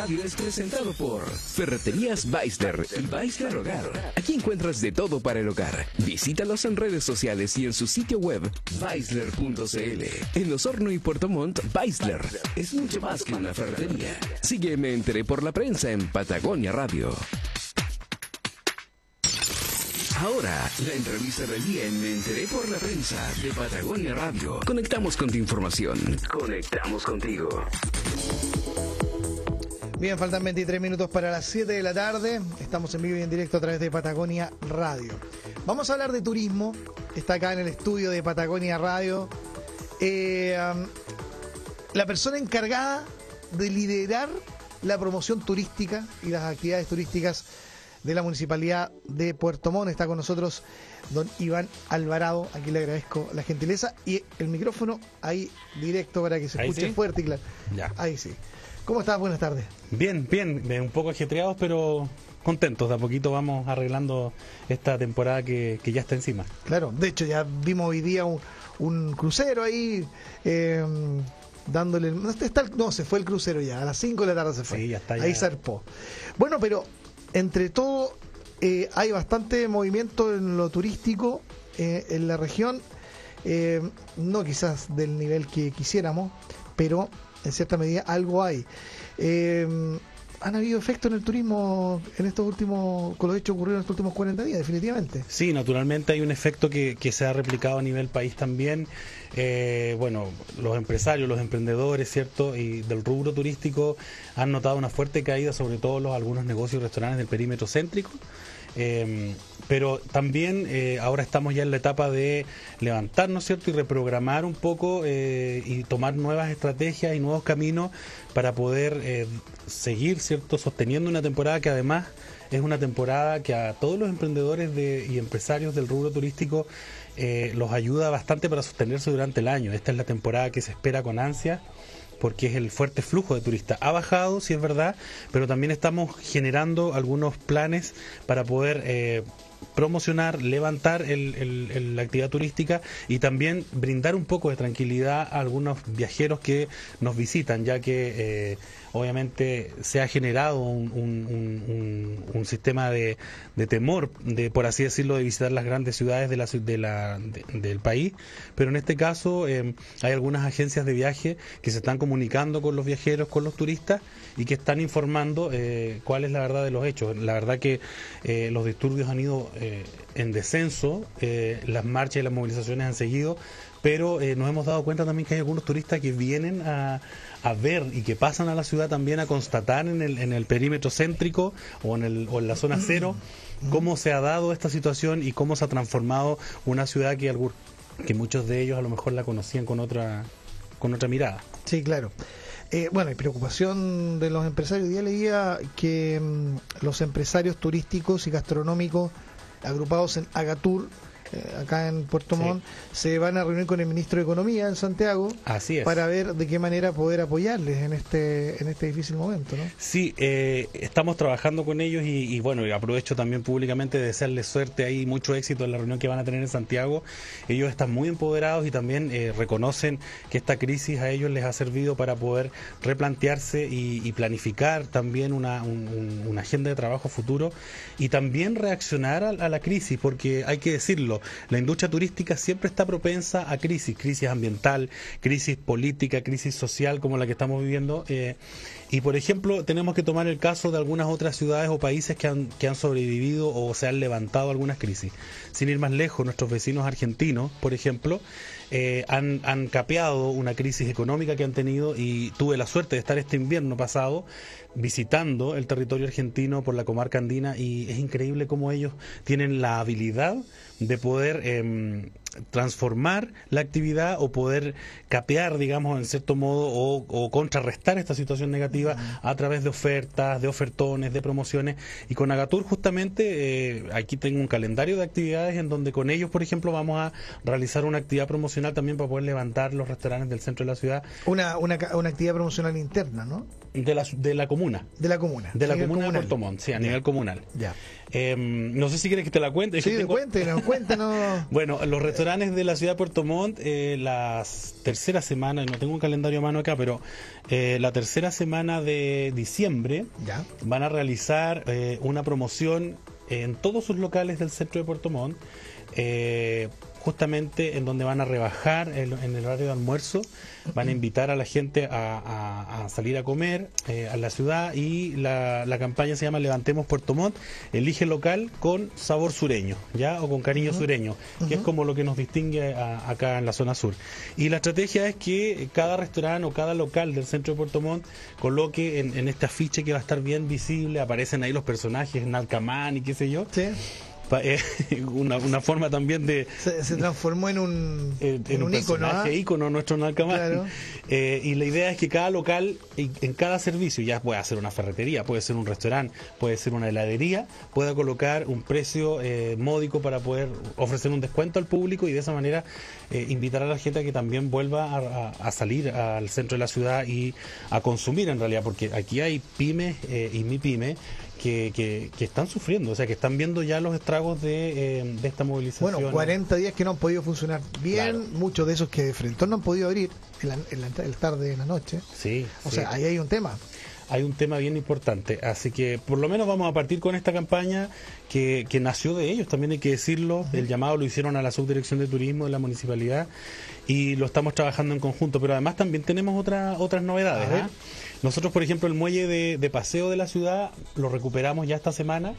Radio es presentado por Ferreterías Beisler y Beisler Hogar. Aquí encuentras de todo para el hogar. Visítalos en redes sociales y en su sitio web Beisler.cl. En Los Hornos y Puerto Montt, Beisler es mucho más que una ferretería. Sígueme Enteré por la prensa en Patagonia Radio. Ahora, la entrevista del día en Me Enteré por la Prensa de Patagonia Radio. Conectamos con tu información. Conectamos contigo. Bien, faltan 23 minutos para las 7 de la tarde. Estamos en vivo y en directo a través de Patagonia Radio. Vamos a hablar de turismo. Está acá en el estudio de Patagonia Radio. Eh, um, la persona encargada de liderar la promoción turística y las actividades turísticas de la Municipalidad de Puerto Montt. Está con nosotros don Iván Alvarado. Aquí le agradezco la gentileza y el micrófono ahí directo para que se escuche fuerte y claro. Ya. Ahí sí. ¿Cómo estás? Buenas tardes. Bien, bien. Un poco ajetreados, pero contentos. De a poquito vamos arreglando esta temporada que, ya está encima. Claro, de hecho ya vimos hoy día un, crucero ahí. Eh, dándole. No, se fue el crucero ya, a las 5 de la tarde se fue. Sí, ya está Ahí zarpó. Bueno, pero entre todo, eh, hay bastante movimiento en lo turístico eh, en la región, eh, no quizás del nivel que quisiéramos, pero en cierta medida algo hay. ¿Han habido efectos en el turismo en estos últimos, con los hechos ocurridos en estos últimos 40 días, definitivamente? Sí, naturalmente hay un efecto que, se ha replicado a nivel país también. bueno, los empresarios, los emprendedores, ¿cierto? Y del rubro turístico han notado una fuerte caída, sobre todo los algunos negocios y restaurantes del perímetro céntrico. Eh, pero también eh, ahora estamos ya en la etapa de levantarnos, ¿cierto? Y reprogramar un poco eh, y tomar nuevas estrategias y nuevos caminos para poder seguir, ¿cierto? Sosteniendo una temporada que además es una temporada que a todos los emprendedores de, y empresarios del rubro turístico los ayuda bastante para sostenerse durante el año. Esta es la temporada que se espera con ansia porque es el fuerte flujo de turistas. Ha bajado, sí es verdad, pero también estamos generando algunos planes para poder eh, promocionar, levantar la actividad turística y también brindar un poco de tranquilidad a algunos viajeros que nos visitan, ya que eh, obviamente se ha generado un, sistema de, temor, de por así decirlo, de visitar las grandes ciudades de la, de la, del país, pero en este caso eh, hay algunas agencias de viaje que se están comunicando con los viajeros, con los turistas y que están informando eh, cuál es la verdad de los hechos. La verdad que eh, los disturbios han ido en descenso, las marchas y las movilizaciones han seguido, pero nos hemos dado cuenta también que hay algunos turistas que vienen a a ver y que pasan a la ciudad también a constatar en el, en el perímetro céntrico o en, el, o en la zona cero cómo se ha dado esta situación y cómo se ha transformado una ciudad que, que muchos de ellos a lo mejor la conocían con otra, con otra mirada. Sí, claro. Eh, bueno, y preocupación de los empresarios. Día leía que mm, los empresarios turísticos y gastronómicos agrupados en Agatur acá en Puerto Montt, se van a reunir con el ministro de Economía en Santiago para ver de qué manera poder apoyarles en este en este difícil momento. ¿no? Sí, eh, estamos trabajando con ellos y, bueno, aprovecho también públicamente de desearles suerte ahí, mucho éxito en la reunión que van a tener en Santiago. Ellos están muy empoderados y también eh, reconocen que esta crisis a ellos les ha servido para poder replantearse y, planificar también una, una agenda de trabajo futuro y también reaccionar a la crisis, porque hay que decirlo, la industria turística siempre está propensa a crisis, crisis ambiental, crisis política, crisis social como la que estamos viviendo. Eh, y por ejemplo, tenemos que tomar el caso de algunas otras ciudades o países que han, que han sobrevivido o se han levantado algunas crisis. Sin ir más lejos, nuestros vecinos argentinos, por ejemplo, eh, han, han capeado una crisis económica que han tenido y tuve la suerte de estar este invierno pasado visitando el territorio argentino por la comarca andina y es increíble cómo ellos tienen la habilidad de poder eh, transformar la actividad o poder capear, digamos, en cierto modo, o, contrarrestar esta situación negativa a través de ofertas, de ofertones, de promociones. Y con Agatur, justamente, eh, aquí tengo un calendario de actividades en donde con ellos, por ejemplo, vamos a realizar una actividad promocional también para poder levantar los restaurantes del centro de la ciudad. Una, una, una actividad promocional interna, ¿no? De la, de la comuna. De la comuna. De la comuna de Puerto Montt, sí, a nivel comunal. Ya. Em, no sé si quieres que te la cuente. Sí, tengo... cuéntenos, cuéntenos. bueno, los restaurantes de la ciudad de Puerto Montt, eh, la tercera semana, no tengo un calendario a mano acá, pero eh, la tercera semana de diciembre Ya. van a realizar eh, una promoción en todos sus locales del centro de Puerto Montt, eh, justamente en donde van a rebajar el- en el horario de almuerzo, van a invitar a la gente a, a- a salir a comer eh, a la ciudad y la, la campaña se llama Levantemos Puerto Montt, elige local con sabor sureño, ya o con cariño sureño, que es como lo que nos distingue a- acá en la zona sur. Y la estrategia es que cada restaurante o cada local del centro de Puerto Montt coloque en, en este afiche que va a estar bien visible, aparecen ahí los personajes, Nalcamán y qué sé yo, Sí. Eh, una, una forma también de, Se, se transformó en un, eh, en un ícono. ¿ah? personaje ícono nuestro Nalcamán. Claro. Eh, y la idea es que cada local, y en cada servicio, ya puede ser una ferretería, puede ser un restaurante, puede ser una heladería, pueda colocar un precio eh, módico para poder ofrecer un descuento al público y de esa manera eh, invitar a la gente a que también vuelva a, a- a salir al centro de la ciudad y a consumir en realidad, porque aquí hay pymes y mi pyme. Que, que, que están sufriendo, o sea, que están viendo ya los estragos de, eh, de esta movilización. Bueno, 40 días que no han podido funcionar bien, Claro. muchos de esos que de frente no han podido abrir en la, en la, en la tarde, en la noche. Sí, O sí. sea, ahí hay un tema. hay un tema bien importante. Así que por lo menos vamos a partir con esta campaña que, que nació de ellos, también hay que decirlo. El llamado lo hicieron a la Subdirección de Turismo de la Municipalidad y lo estamos trabajando en conjunto. Pero además también tenemos otra, otras novedades. ¿ah? Nosotros, por ejemplo, el muelle de, de paseo de la ciudad lo recuperamos ya esta semana.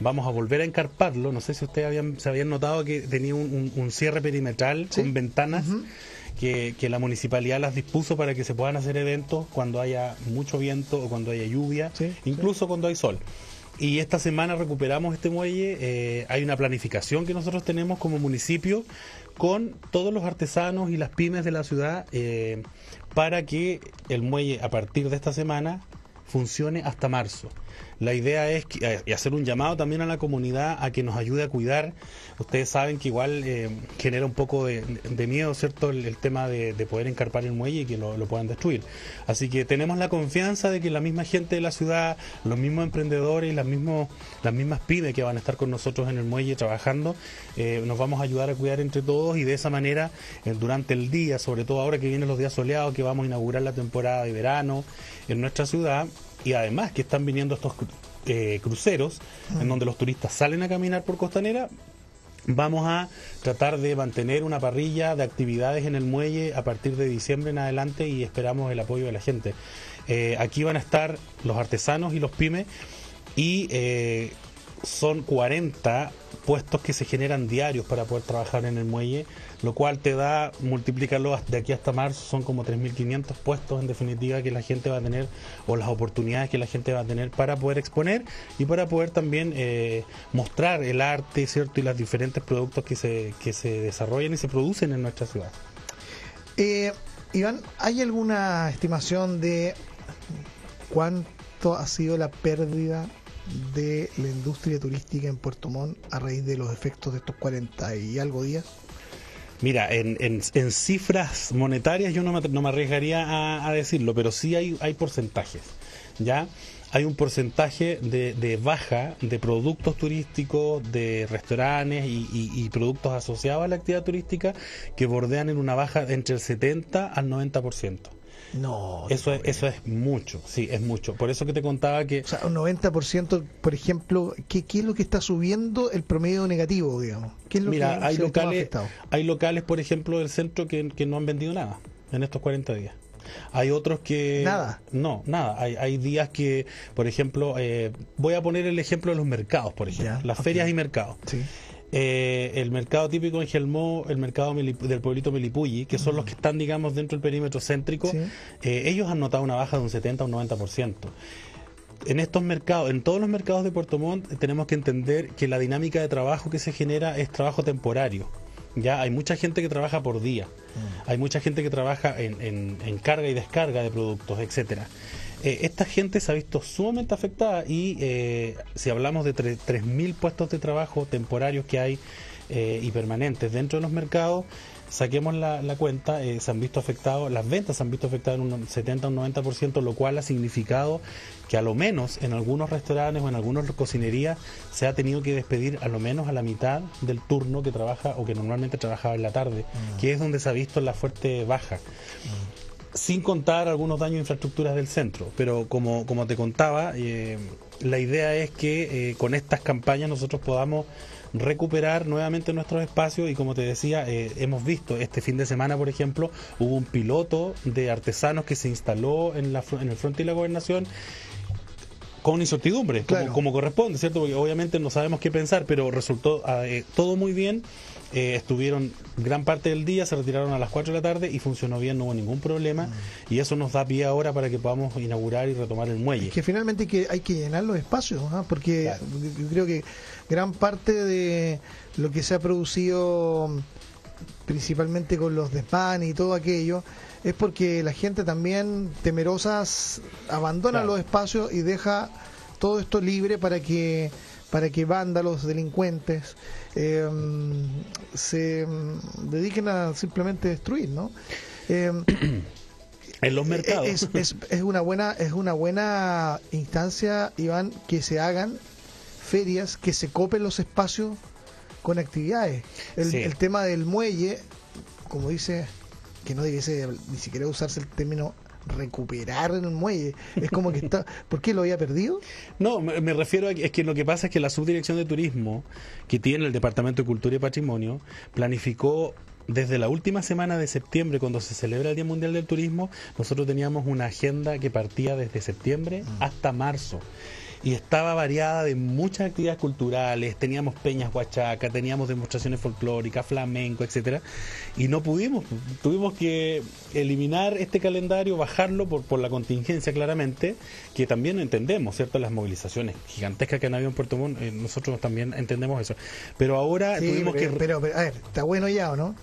Vamos a volver a encarparlo. No sé si ustedes habían, se habían notado que tenía un, un- un cierre perimetral Sí. con ventanas que, que la municipalidad las dispuso para que se puedan hacer eventos cuando haya mucho viento o cuando haya lluvia, Sí, incluso cuando hay sol. Y esta semana recuperamos este muelle. eh, hay una planificación que nosotros tenemos como municipio con todos los artesanos y las pymes de la ciudad eh, para que el muelle a partir de esta semana funcione hasta marzo. La idea es que- eh, hacer un llamado también a la comunidad a que nos ayude a cuidar. Ustedes saben que igual eh, genera un poco de, miedo, ¿cierto? El, tema de, de poder encarpar el muelle y que lo, puedan destruir. Así que tenemos la confianza de que la misma gente de la ciudad, los mismos emprendedores, las, las mismas pymes que van a estar con nosotros en el muelle trabajando, eh, nos vamos a ayudar a cuidar entre todos y de esa manera, durante el día, sobre todo ahora que vienen los días soleados, que vamos a inaugurar la temporada de verano en nuestra ciudad, y además que están viniendo estos eh, cruceros en donde los turistas salen a caminar por Costanera, vamos a tratar de mantener una parrilla de actividades en el muelle a partir de diciembre en adelante y esperamos el apoyo de la gente. Eh, aquí van a estar los artesanos y los pymes y eh, son 40 puestos que se generan diarios para poder trabajar en el muelle, lo cual te da, multiplícalo de aquí hasta marzo, son como 3.500 puestos en definitiva que la gente va a tener, o las oportunidades que la gente va a tener para poder exponer y para poder también eh, mostrar el arte, ¿cierto? Y los diferentes productos que se, que se desarrollan y se producen en nuestra ciudad. Eh, Iván, ¿hay alguna estimación de cuánto ha sido la pérdida de la industria turística en Puerto Montt a raíz de los efectos de estos 40 y algo días? Mira, en, en, cifras monetarias yo no me, arriesgaría a, decirlo, pero sí hay, hay porcentajes, ¿ya? Hay un porcentaje de, de baja de productos turísticos, de restaurantes y, y- y productos asociados a la actividad turística que bordean en una baja entre el 70 al 90%. No. Eso es, eso es mucho, sí, es mucho. Por eso que te contaba que... O sea, un 90%, por ejemplo, ¿qué, qué es lo que está subiendo el promedio negativo, digamos? ¿Qué es lo Mira, que hay locales, hay locales, por ejemplo, del centro que, que no han vendido nada en estos 40 días. Hay otros que... Nada. No, nada. Hay, hay días que, por ejemplo, eh, voy a poner el ejemplo de los mercados, por ejemplo. Ya, las ferias y mercados. Sí. Eh, el mercado típico en Gelmó, el mercado del pueblito Melipulli, que son los que están, digamos, dentro del perímetro céntrico, Sí. eh, ellos han notado una baja de un 70 a un 90%. En estos mercados, en todos los mercados de Puerto Montt, tenemos que entender que la dinámica de trabajo que se genera es trabajo temporario. Ya hay mucha gente que trabaja por día, hay mucha gente que trabaja en, en- en carga y descarga de productos, etcétera. Eh, esta gente se ha visto sumamente afectada y eh, si hablamos de tre- 3.000 puestos de trabajo temporarios que hay eh, y permanentes dentro de los mercados, saquemos la, cuenta, eh, se han visto afectados, las ventas se han visto afectadas en un 70 o un 90%, lo cual ha significado que a lo menos en algunos restaurantes o en algunas cocinerías se ha tenido que despedir a lo menos a la mitad del turno que trabaja o que normalmente trabajaba en la tarde, mm. que es donde se ha visto la fuerte baja. Mm. Sin contar algunos daños a infraestructuras del centro, pero como, como te contaba, eh, la idea es que eh, con estas campañas nosotros podamos recuperar nuevamente nuestros espacios y como te decía, eh, hemos visto este fin de semana, por ejemplo, hubo un piloto de artesanos que se instaló en, la, en el frente de la gobernación con incertidumbre, como, corresponde, ¿cierto? Porque obviamente no sabemos qué pensar, pero resultó ah, eh, todo muy bien. Eh, estuvieron gran parte del día, se retiraron a las 4 de la tarde y funcionó bien, no hubo ningún problema. Mm. Y eso nos da pie ahora para que podamos inaugurar y retomar el muelle. Es que finalmente hay que, hay que llenar los espacios, ¿ah? porque yo creo que gran parte de lo que se ha producido principalmente con los desmanes y todo aquello, es porque la gente también temerosas abandona los espacios y deja todo esto libre para que para que vándalos, delincuentes, em, se em, dediquen a simplemente destruir, ¿no? Em, en los mercados. Es, es, es, una buena es una buena instancia, Iván, que se hagan ferias, que se copen los espacios con actividades. El, el tema del muelle, como dice que no debiese ni siquiera usarse el término recuperar en un muelle. Es como que está. ¿Por qué lo había perdido? No, me, refiero a que, es que lo que pasa es que la subdirección de turismo que tiene el Departamento de Cultura y Patrimonio planificó desde la última semana de septiembre, cuando se celebra el Día Mundial del Turismo, nosotros teníamos una agenda que partía desde septiembre mm. hasta marzo y estaba variada de muchas actividades culturales, teníamos peñas huachaca, teníamos demostraciones folclóricas, flamenco, etcétera, y no pudimos, tuvimos que eliminar este calendario, bajarlo por, por la contingencia claramente, que también entendemos, ¿cierto? Las movilizaciones gigantescas que han habido en Puerto Montt, eh, nosotros también entendemos eso. Pero ahora tuvimos que... Pero, a ver, ¿está bueno ya o no?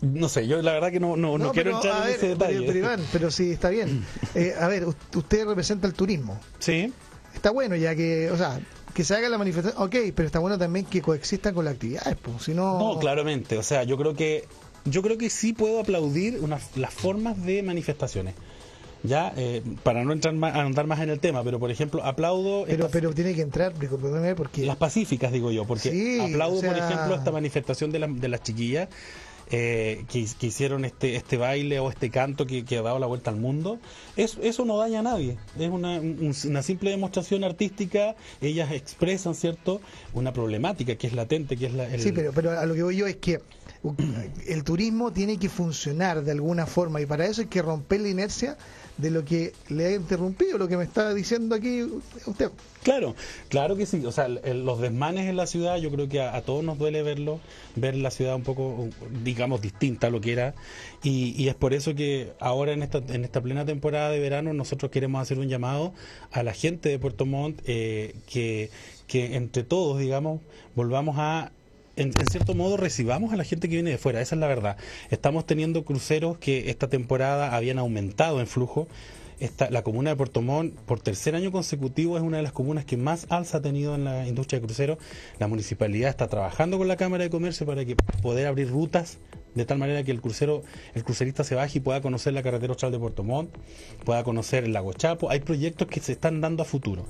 No sé, yo la verdad que no, no, no, quiero entrar en ese detalle. Pero, Iván, pero sí, está bien. Eh, a ver, usted representa el turismo. Sí está bueno ya que, o sea, que se haga la manifestación, ok, pero está bueno también que coexistan con las actividades, pues, si no... No, claramente, o sea, yo creo que yo creo que sí puedo aplaudir las formas de manifestaciones. Ya, eh, para no entrar más, andar más en el tema, pero por ejemplo, aplaudo. Pero, pero tiene que entrar, porque. Las pacíficas, digo yo, porque aplaudo, por ejemplo, esta manifestación de, la, de las chiquillas eh, que, hicieron este, este baile o este canto que, ha dado la vuelta al mundo, eso, eso no daña a nadie. Es una, una simple demostración artística. Ellas expresan, ¿cierto?, una problemática que es latente, que es la. Sí, pero, pero a lo que voy yo es que el turismo tiene que funcionar de alguna forma y para eso hay que romper la inercia de lo que le ha interrumpido, lo que me está diciendo aquí usted. Claro, claro que sí. O sea, los desmanes en la ciudad, yo creo que a, todos nos duele verlo, ver la ciudad un poco, digamos, distinta a lo que era. Y, es por eso que ahora en esta, en esta plena temporada de verano nosotros queremos hacer un llamado a la gente de Puerto Montt eh, que, que entre todos, digamos, volvamos a en, cierto modo recibamos a la gente que viene de fuera, esa es la verdad. Estamos teniendo cruceros que esta temporada habían aumentado en flujo. Esta, la comuna de Puerto Montt, por tercer año consecutivo, es una de las comunas que más alza ha tenido en la industria de cruceros. La municipalidad está trabajando con la Cámara de Comercio para que poder abrir rutas de tal manera que el crucero, el crucerista se baje y pueda conocer la carretera austral de Puerto Montt, pueda conocer el lago Chapo. Hay proyectos que se están dando a futuro.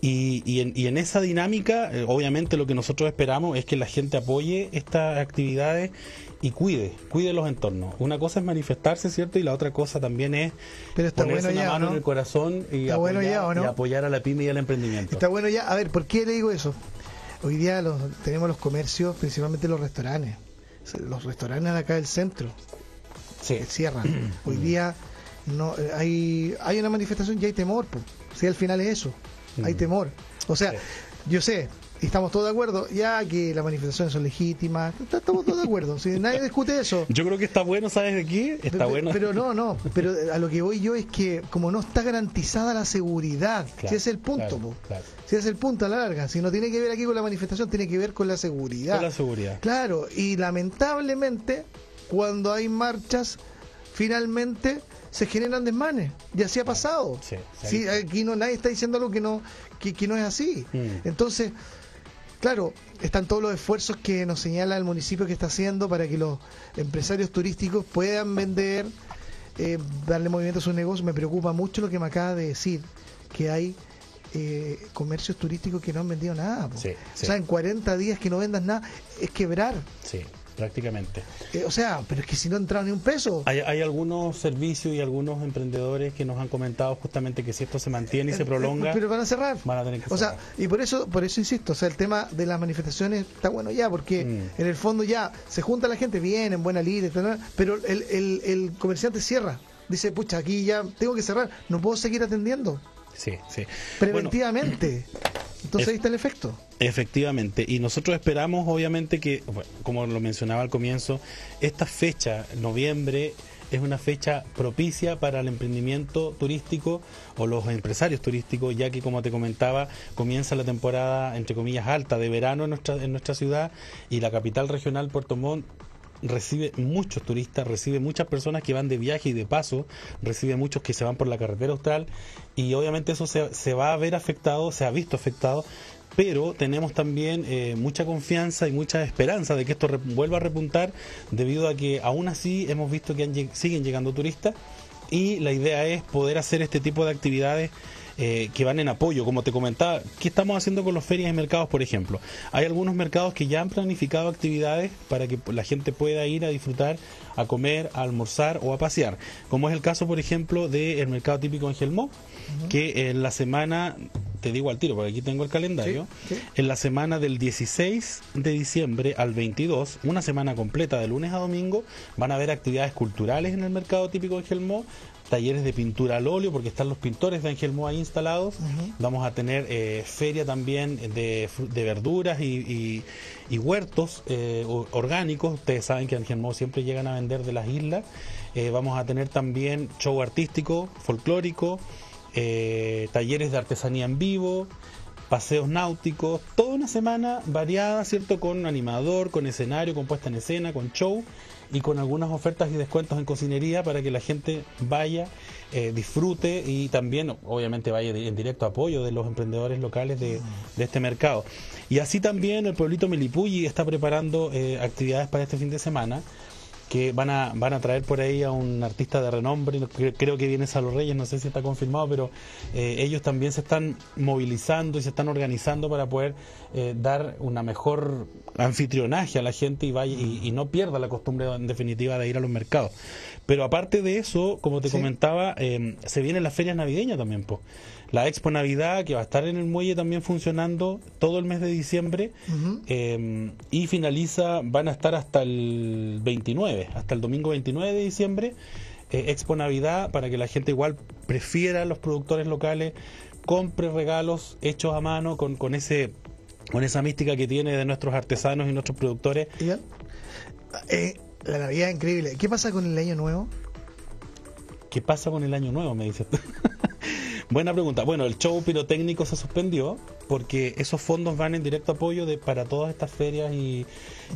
Y, y, en, y en, esa dinámica, eh, obviamente lo que nosotros esperamos es que la gente apoye estas actividades y cuide, cuide los entornos. Una cosa es manifestarse, ¿cierto? Y la otra cosa también es Pero está ponerse una mano en el corazón y apoyar, y apoyar a la pyme y al emprendimiento. Está bueno ya. A ver, ¿por qué le digo eso? Hoy día los, tenemos los comercios, principalmente los restaurantes los restaurantes acá del centro sí. cierran. Hoy día no eh, hay hay una manifestación y hay temor, si al final es eso, hay mm. temor. O sea, yo sé, estamos todos de acuerdo, ya que las manifestaciones son legítimas, estamos todos de acuerdo, si nadie discute eso. Yo creo que está bueno, ¿sabes de qué? Está pero, bueno. Pero no, no, pero a lo que voy yo es que como no está garantizada la seguridad, si es el punto, si es el punto a la larga, si no tiene que ver aquí con la manifestación, tiene que ver con la seguridad. Con la seguridad. Claro, y lamentablemente cuando hay marchas, finalmente se generan desmanes. Y así ha pasado. Sí, aquí no nadie está diciendo algo que no que, no es así. Mm. Entonces, claro, están todos los esfuerzos que nos señala el municipio que está haciendo para que los empresarios turísticos puedan vender, eh, darle movimiento a sus negocios. Me preocupa mucho lo que me acaba de decir, que hay eh, comercios turísticos que no han vendido nada. po. Sí, sí. O sea, en 40 días que no vendas nada, es quebrar. Sí, prácticamente. Eh, o sea, pero es que si no ha entrado ni un peso. Hay, hay algunos servicios y algunos emprendedores que nos han comentado justamente que si esto se mantiene y se Eh, prolonga, Pero van a cerrar. van a tener que O sea, y por eso, por eso insisto, o sea, el tema de las manifestaciones está bueno ya, porque Mm. en el fondo ya se junta la gente bien, en buena línea, etcétera, pero el, el, el comerciante cierra. Dice, pucha, aquí ya tengo que cerrar, no puedo seguir atendiendo Sí, sí. preventivamente. Entonces es- ahí está el efecto. Efectivamente, y nosotros esperamos obviamente que, bueno, como lo mencionaba al comienzo, esta fecha, noviembre, es una fecha propicia para el emprendimiento turístico o los empresarios turísticos, ya que como te comentaba, comienza la temporada, entre comillas, alta de verano en nuestra, en nuestra ciudad y la capital regional, Puerto Montt, recibe muchos turistas, recibe muchas personas que van de viaje y de paso, recibe muchos que se van por la carretera austral y obviamente eso se, se va a ver afectado, se ha visto afectado, pero tenemos también eh, mucha confianza y mucha esperanza de que esto vuelva a repuntar debido a que aún así hemos visto que siguen llegando turistas y la idea es poder hacer este tipo de actividades eh, que van en apoyo, como te comentaba, ¿qué estamos haciendo con las ferias y mercados, por ejemplo? Hay algunos mercados que ya han planificado actividades para que la gente pueda ir a disfrutar, a comer, a almorzar o a pasear, como es el caso, por ejemplo, del mercado típico en Gelmó, que en la semana, te digo al tiro, porque aquí tengo el calendario, Sí, sí. en la semana del 16 de diciembre al 22, una semana completa de lunes a domingo, van a haber actividades culturales en el mercado típico de Gelmó, talleres de pintura al óleo, porque están los pintores de Angelmó ahí instalados. Vamos a tener eh, feria también de, de verduras y, y- y huertos eh, orgánicos. Ustedes saben que Angelmó siempre llegan a vender de las islas. Eh, vamos a tener también show artístico, folclórico, eh, talleres de artesanía en vivo, paseos náuticos, toda una semana variada, ¿cierto? Con animador, con escenario, con puesta en escena, con show y con algunas ofertas y descuentos en cocinería para que la gente vaya, eh, disfrute y también, obviamente, vaya en directo apoyo de los emprendedores locales de, de este mercado. Y así también el pueblito Milipulli está preparando eh, actividades para este fin de semana que van a van a traer por ahí a un artista de renombre, no- cre- creo que viene Salo Reyes, no sé si está confirmado, pero eh, ellos también se están movilizando y se están organizando para poder eh, dar una mejor anfitrionaje a la gente y vaya y, y no pierda la costumbre en definitiva de ir a los mercados. Pero aparte de eso, como te Sí. comentaba, eh, se vienen las ferias navideñas también, pues. La Expo Navidad, que va a estar en el muelle también funcionando todo el mes de diciembre, eh, y finaliza, van a estar hasta el 29, hasta el domingo 29 de diciembre, eh, Expo Navidad, para que la gente igual prefiera a los productores locales, compre regalos hechos a mano con, con ese con esa mística que tiene de nuestros artesanos y nuestros productores. Eh, la Navidad es increíble. ¿Qué pasa con el año nuevo? ¿Qué pasa con el año nuevo? Me dices. Buena pregunta. Bueno, el show pirotécnico se suspendió porque esos fondos van en directo apoyo de, para todas estas ferias y,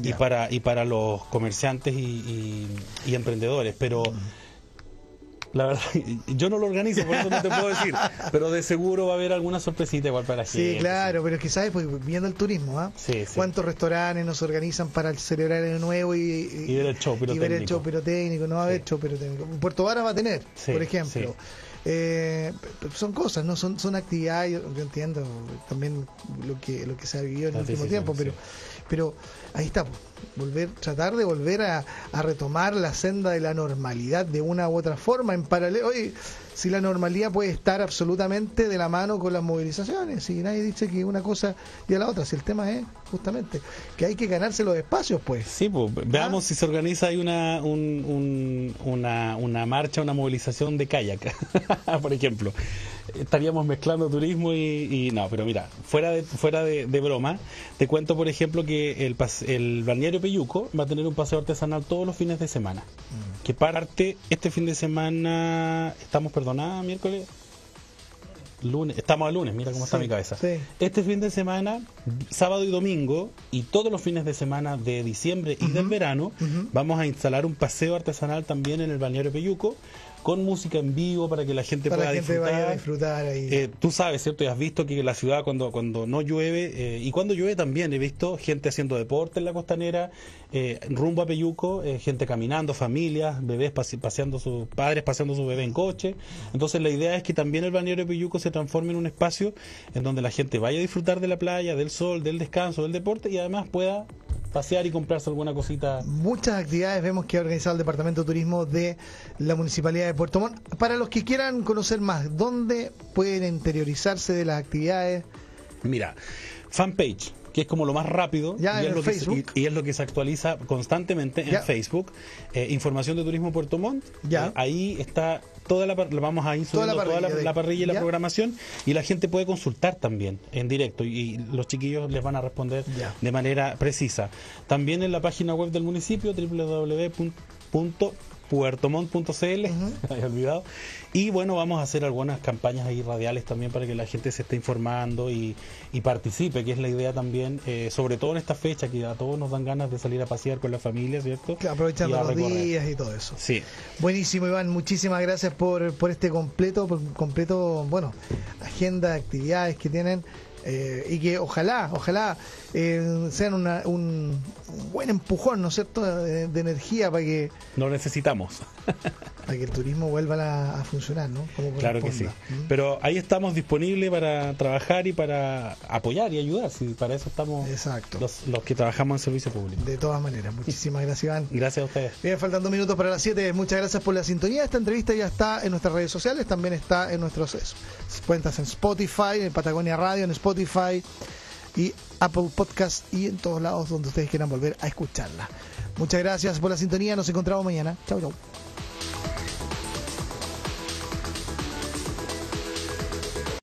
y para y para los comerciantes y, y- y emprendedores. Pero la verdad, yo no lo organizo, por eso no te puedo decir. Pero de seguro va a haber alguna sorpresita igual para la Sí, claro, pero es que sabes, pues viendo el turismo, ¿ah? Sí, sí. ¿Cuántos restaurantes nos organizan para celebrar el nuevo y, Y ver el show y ver el pirotécnico. show pirotécnico? No va a haber show pirotécnico. Puerto Varas va a tener, por ejemplo. Eh, son cosas, no son, son actividades, yo, yo entiendo también lo que lo que se ha vivido en el último tiempo, pero pero ahí está, pues, volver tratar de volver a, a retomar la senda de la normalidad de una u otra forma en paralelo. Oye, si la normalidad puede estar absolutamente de la mano con las movilizaciones, y nadie dice que una cosa y a la otra, si el tema es justamente que hay que ganarse los espacios, pues. Sí, pues, veamos si se organiza ahí una, un- un- una, una marcha, una movilización de kayak, por ejemplo. Estaríamos mezclando turismo y, y no, pero mira, fuera de fuera de, de broma, te cuento por ejemplo que el, el balneario Peyuco va a tener un paseo artesanal todos los fines de semana. Que parte este fin de semana, estamos perdonada, miércoles, lunes, estamos a lunes, mira cómo está mi cabeza. sí. Este fin de semana, sábado y domingo, y todos los fines de semana de diciembre y del verano, vamos a instalar un paseo artesanal también en el balneario Peyuco con música en vivo para que la gente Para pueda la gente disfrutar. vaya a disfrutar ahí. Eh, tú sabes, ¿cierto? Y has visto que la ciudad cuando, cuando no llueve, eh, y cuando llueve también he visto gente haciendo deporte en la costanera, eh, rumbo a Peyuco, eh, gente caminando, familias, bebés pase- paseando sus padres, paseando su bebé en coche. Entonces la idea es que también el balneario de Peyuco se transforme en un espacio en donde la gente vaya a disfrutar de la playa, del sol, del descanso, del deporte y además pueda pasear y comprarse alguna cosita. Muchas actividades vemos que ha organizado el Departamento de Turismo de la Municipalidad de Puerto Montt. Para los que quieran conocer más, ¿dónde pueden interiorizarse de las actividades? Mira, fanpage, que es como lo más rápido Ya, y, es lo que se, Facebook. y- y es lo que se actualiza constantemente Ya. en Facebook. Eh, información de Turismo Puerto Montt. Ya. Eh, ahí está toda la vamos a ir Toda la subiendo toda la, parrilla de- la parrilla y la programación y la gente puede consultar también en directo y, y los chiquillos les van a responder Ya. de manera precisa. También en la página web del municipio www.puertomont.cl me había olvidado y bueno vamos a hacer algunas campañas ahí radiales también para que la gente se esté informando y, y participe que es la idea también eh, sobre todo en esta fecha que a todos nos dan ganas de salir a pasear con la familia cierto Que Aprovechando los recorrer. días y todo eso. sí Buenísimo, Iván. Muchísimas gracias por, por este completo, por completo, bueno, agenda de actividades que tienen eh, y que ojalá, ojalá eh, sean una- un, buen empujón, ¿no es cierto?, de, de energía para que, lo necesitamos para que el turismo vuelva a, a funcionar, ¿no? Como Claro que sí. ¿Mm? Pero ahí estamos disponibles para trabajar y para apoyar y ayudar. Si para eso estamos Exacto. los, los que trabajamos en servicio público. De todas maneras, muchísimas gracias, Iván. Gracias a ustedes. Bien, faltando minutos para las 7. Muchas gracias por la sintonía. Esta entrevista ya está en nuestras redes sociales, también está en nuestras cuentas en Spotify, en Patagonia Radio, en Spotify y Apple Podcast y en todos lados donde ustedes quieran volver a escucharla. Muchas gracias por la sintonía. Nos encontramos mañana. Chau, chau.